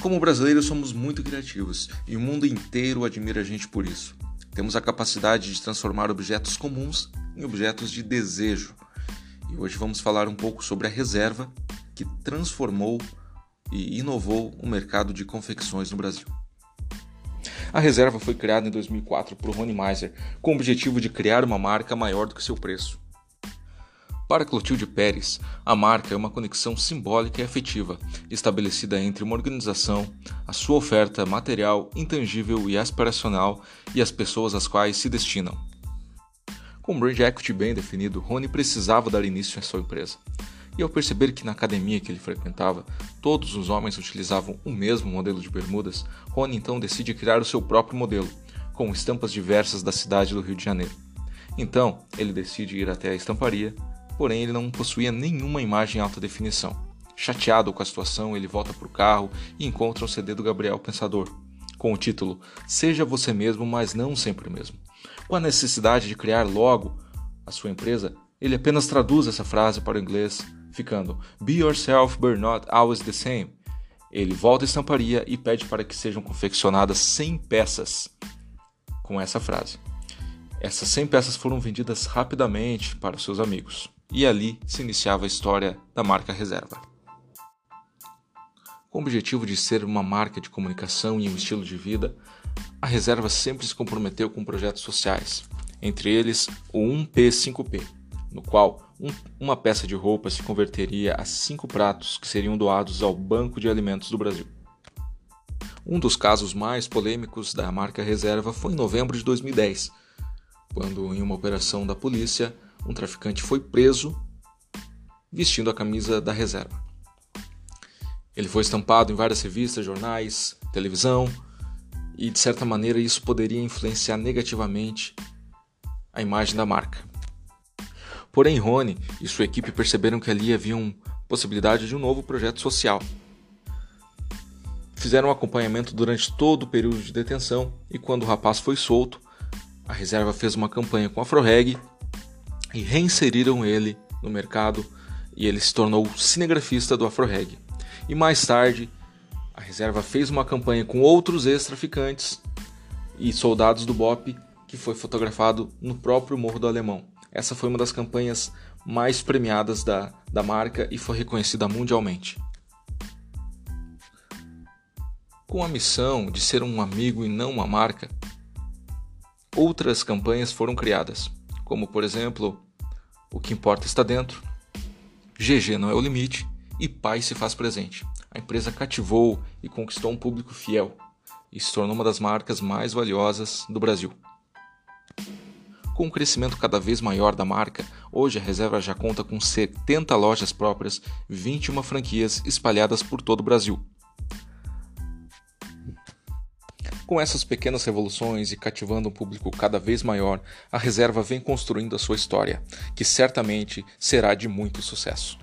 Como brasileiros, somos muito criativos e o mundo inteiro admira a gente por isso. Temos a capacidade de transformar objetos comuns em objetos de desejo. E hoje vamos falar um pouco sobre a reserva que transformou e inovou o mercado de confecções no Brasil. A reserva foi criada em 2004 por Rony Meiser com o objetivo de criar uma marca maior do que seu preço. Para Clotilde Pérez, a marca é uma conexão simbólica e afetiva, estabelecida entre uma organização, a sua oferta material, intangível e aspiracional e as pessoas às quais se destinam. Com um brand equity bem definido, Rony precisava dar início à sua empresa. E ao perceber que na academia que ele frequentava, todos os homens utilizavam o mesmo modelo de bermudas, Rony então decide criar o seu próprio modelo, com estampas diversas da cidade do Rio de Janeiro. Então, ele decide ir até a estamparia, porém ele não possuía nenhuma imagem em alta definição. Chateado com a situação, ele volta para o carro e encontra um CD do Gabriel Pensador, com o título Seja Você Mesmo, mas não sempre mesmo. Com a necessidade de criar logo a sua empresa, ele apenas traduz essa frase para o inglês, ficando Be yourself, but not always the same. Ele volta à estamparia e pede para que sejam confeccionadas 100 peças com essa frase. Essas 100 peças foram vendidas rapidamente para seus amigos e ali se iniciava a história da marca Reserva. Com o objetivo de ser uma marca de comunicação e um estilo de vida, a Reserva sempre se comprometeu com projetos sociais, entre eles o 1P5P, no qual um, uma peça de roupa se converteria a cinco pratos que seriam doados ao Banco de Alimentos do Brasil. Um dos casos mais polêmicos da marca Reserva foi em novembro de 2010, quando, em uma operação da polícia, um traficante foi preso vestindo a camisa da reserva. Ele foi estampado em várias revistas, jornais, televisão, e de certa maneira isso poderia influenciar negativamente a imagem da marca. Porém, Rony e sua equipe perceberam que ali havia uma possibilidade de um novo projeto social. Fizeram um acompanhamento durante todo o período de detenção e quando o rapaz foi solto, a reserva fez uma campanha com a Afroreg e reinseriram ele no mercado e ele se tornou cinegrafista do Afroreg. E mais tarde, a reserva fez uma campanha com outros ex-traficantes e soldados do BOP que foi fotografado no próprio Morro do Alemão. Essa foi uma das campanhas mais premiadas da, da marca e foi reconhecida mundialmente. Com a missão de ser um amigo e não uma marca, outras campanhas foram criadas como por exemplo, o que importa está dentro, GG não é o limite e Pai se faz presente. A empresa cativou e conquistou um público fiel e se tornou uma das marcas mais valiosas do Brasil. Com um crescimento cada vez maior da marca, hoje a reserva já conta com 70 lojas próprias, 21 franquias espalhadas por todo o Brasil. Com essas pequenas revoluções e cativando um público cada vez maior, a reserva vem construindo a sua história, que certamente será de muito sucesso.